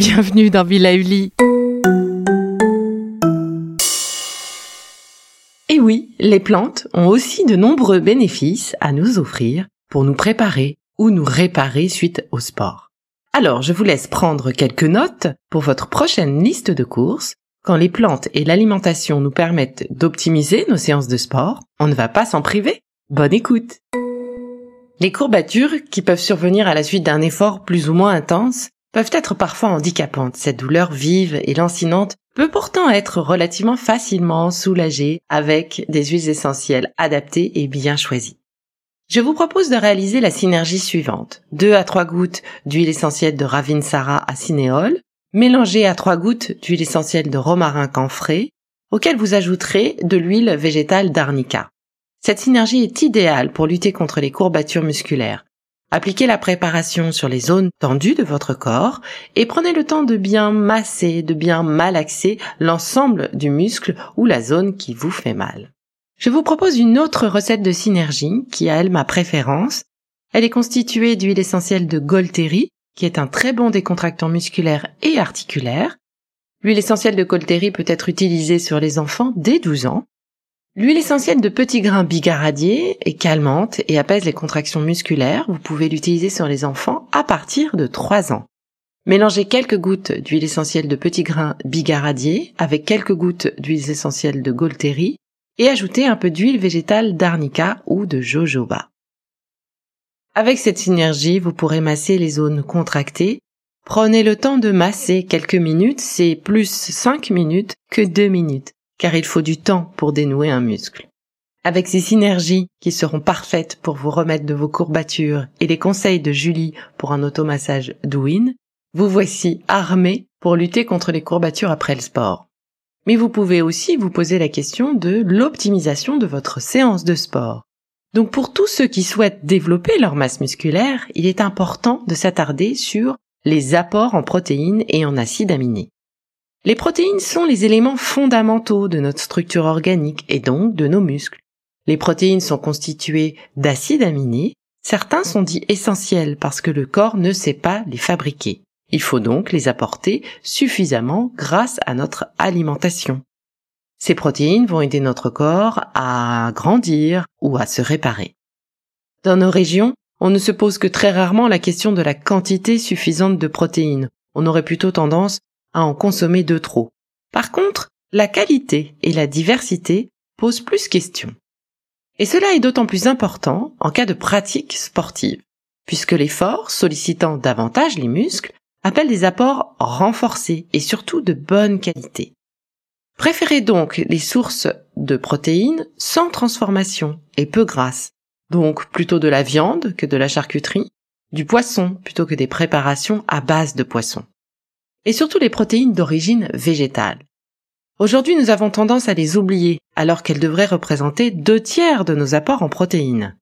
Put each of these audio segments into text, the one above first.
Bienvenue dans Villa Uli. Et oui, les plantes ont aussi de nombreux bénéfices à nous offrir pour nous préparer ou nous réparer suite au sport. Alors, je vous laisse prendre quelques notes pour votre prochaine liste de courses. Quand les plantes et l'alimentation nous permettent d'optimiser nos séances de sport, on ne va pas s'en priver. Bonne écoute. Les courbatures qui peuvent survenir à la suite d'un effort plus ou moins intense peuvent être parfois handicapantes. Cette douleur vive et lancinante peut pourtant être relativement facilement soulagée avec des huiles essentielles adaptées et bien choisies. Je vous propose de réaliser la synergie suivante. 2 à 3 gouttes d'huile essentielle de Ravinsara à cinéole, mélangées à 3 gouttes d'huile essentielle de romarin camphré, auquel vous ajouterez de l'huile végétale d'arnica. Cette synergie est idéale pour lutter contre les courbatures musculaires. Appliquez la préparation sur les zones tendues de votre corps et prenez le temps de bien masser, de bien malaxer l'ensemble du muscle ou la zone qui vous fait mal. Je vous propose une autre recette de synergie qui a elle ma préférence. Elle est constituée d'huile essentielle de Golteri, qui est un très bon décontractant musculaire et articulaire. L'huile essentielle de Golteri peut être utilisée sur les enfants dès 12 ans L'huile essentielle de petits grains bigaradier est calmante et apaise les contractions musculaires. Vous pouvez l'utiliser sur les enfants à partir de 3 ans. Mélangez quelques gouttes d'huile essentielle de petits grains bigaradier avec quelques gouttes d'huile essentielle de Golteri et ajoutez un peu d'huile végétale d'arnica ou de jojoba. Avec cette synergie, vous pourrez masser les zones contractées. Prenez le temps de masser quelques minutes, c'est plus 5 minutes que 2 minutes car il faut du temps pour dénouer un muscle. Avec ces synergies qui seront parfaites pour vous remettre de vos courbatures et les conseils de Julie pour un automassage douine, vous voici armé pour lutter contre les courbatures après le sport. Mais vous pouvez aussi vous poser la question de l'optimisation de votre séance de sport. Donc pour tous ceux qui souhaitent développer leur masse musculaire, il est important de s'attarder sur les apports en protéines et en acides aminés. Les protéines sont les éléments fondamentaux de notre structure organique et donc de nos muscles. Les protéines sont constituées d'acides aminés. Certains sont dits essentiels parce que le corps ne sait pas les fabriquer. Il faut donc les apporter suffisamment grâce à notre alimentation. Ces protéines vont aider notre corps à grandir ou à se réparer. Dans nos régions, on ne se pose que très rarement la question de la quantité suffisante de protéines. On aurait plutôt tendance à en consommer de trop. Par contre, la qualité et la diversité posent plus question. Et cela est d'autant plus important en cas de pratique sportive, puisque l'effort sollicitant davantage les muscles appelle des apports renforcés et surtout de bonne qualité. Préférez donc les sources de protéines sans transformation et peu grasses, donc plutôt de la viande que de la charcuterie, du poisson plutôt que des préparations à base de poisson et surtout les protéines d'origine végétale. Aujourd'hui, nous avons tendance à les oublier, alors qu'elles devraient représenter deux tiers de nos apports en protéines.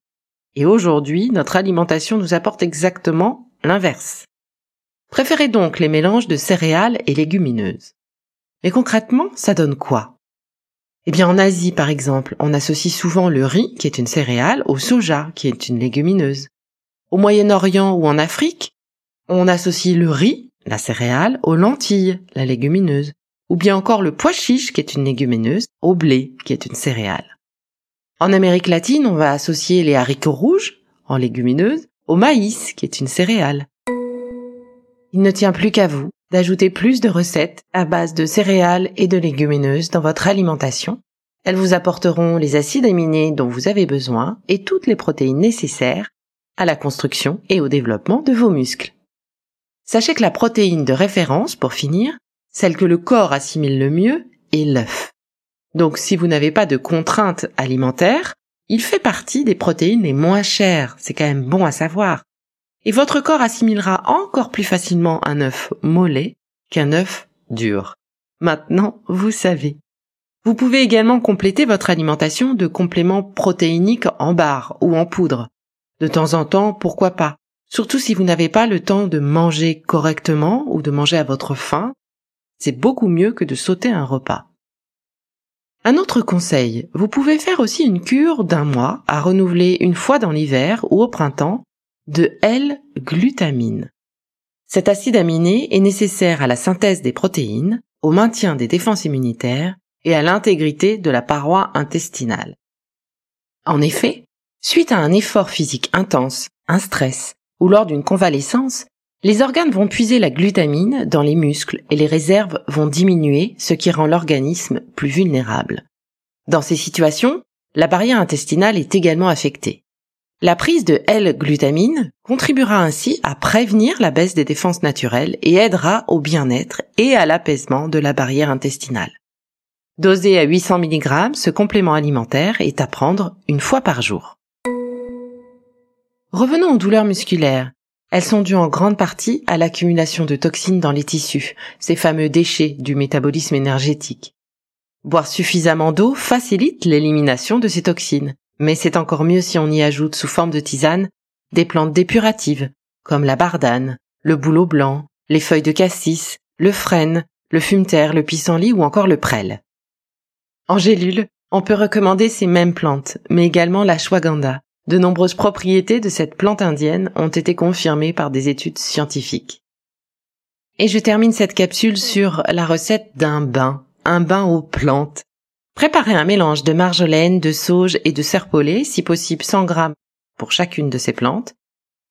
Et aujourd'hui, notre alimentation nous apporte exactement l'inverse. Préférez donc les mélanges de céréales et légumineuses. Mais concrètement, ça donne quoi? Eh bien, en Asie, par exemple, on associe souvent le riz, qui est une céréale, au soja, qui est une légumineuse. Au Moyen-Orient ou en Afrique, on associe le riz, la céréale, aux lentilles, la légumineuse, ou bien encore le pois chiche qui est une légumineuse, au blé qui est une céréale. En Amérique latine, on va associer les haricots rouges, en légumineuses, au maïs, qui est une céréale. Il ne tient plus qu'à vous d'ajouter plus de recettes à base de céréales et de légumineuses dans votre alimentation. Elles vous apporteront les acides aminés dont vous avez besoin et toutes les protéines nécessaires à la construction et au développement de vos muscles. Sachez que la protéine de référence, pour finir, celle que le corps assimile le mieux, est l'œuf. Donc si vous n'avez pas de contraintes alimentaires, il fait partie des protéines les moins chères, c'est quand même bon à savoir. Et votre corps assimilera encore plus facilement un œuf mollet qu'un œuf dur. Maintenant, vous savez. Vous pouvez également compléter votre alimentation de compléments protéiniques en barre ou en poudre. De temps en temps, pourquoi pas Surtout si vous n'avez pas le temps de manger correctement ou de manger à votre faim, c'est beaucoup mieux que de sauter un repas. Un autre conseil, vous pouvez faire aussi une cure d'un mois à renouveler une fois dans l'hiver ou au printemps de L-glutamine. Cet acide aminé est nécessaire à la synthèse des protéines, au maintien des défenses immunitaires et à l'intégrité de la paroi intestinale. En effet, suite à un effort physique intense, un stress ou lors d'une convalescence, les organes vont puiser la glutamine dans les muscles et les réserves vont diminuer, ce qui rend l'organisme plus vulnérable. Dans ces situations, la barrière intestinale est également affectée. La prise de L-glutamine contribuera ainsi à prévenir la baisse des défenses naturelles et aidera au bien-être et à l'apaisement de la barrière intestinale. Dosé à 800 mg, ce complément alimentaire est à prendre une fois par jour. Revenons aux douleurs musculaires. Elles sont dues en grande partie à l'accumulation de toxines dans les tissus, ces fameux déchets du métabolisme énergétique. Boire suffisamment d'eau facilite l'élimination de ces toxines, mais c'est encore mieux si on y ajoute sous forme de tisane des plantes dépuratives, comme la bardane, le bouleau blanc, les feuilles de cassis, le frêne, le fumeterre, le pissenlit ou encore le prêle. En gélule, on peut recommander ces mêmes plantes, mais également la shwaganda, de nombreuses propriétés de cette plante indienne ont été confirmées par des études scientifiques. Et je termine cette capsule sur la recette d'un bain, un bain aux plantes. Préparez un mélange de marjolaine, de sauge et de serpolet, si possible 100 grammes pour chacune de ces plantes.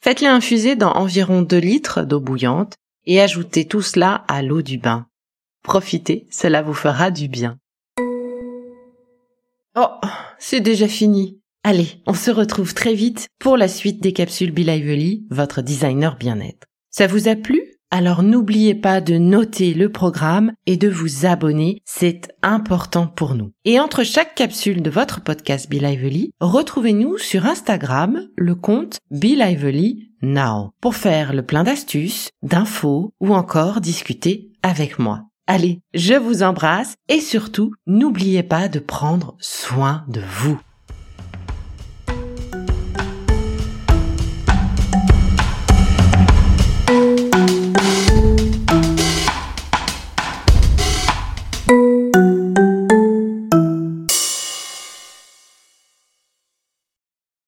Faites-les infuser dans environ 2 litres d'eau bouillante et ajoutez tout cela à l'eau du bain. Profitez, cela vous fera du bien. Oh, c'est déjà fini. Allez, on se retrouve très vite pour la suite des capsules Be Lively, votre designer bien-être. Ça vous a plu? Alors n'oubliez pas de noter le programme et de vous abonner, c'est important pour nous. Et entre chaque capsule de votre podcast Be Lively, retrouvez-nous sur Instagram, le compte Be Lively Now, pour faire le plein d'astuces, d'infos ou encore discuter avec moi. Allez, je vous embrasse et surtout, n'oubliez pas de prendre soin de vous.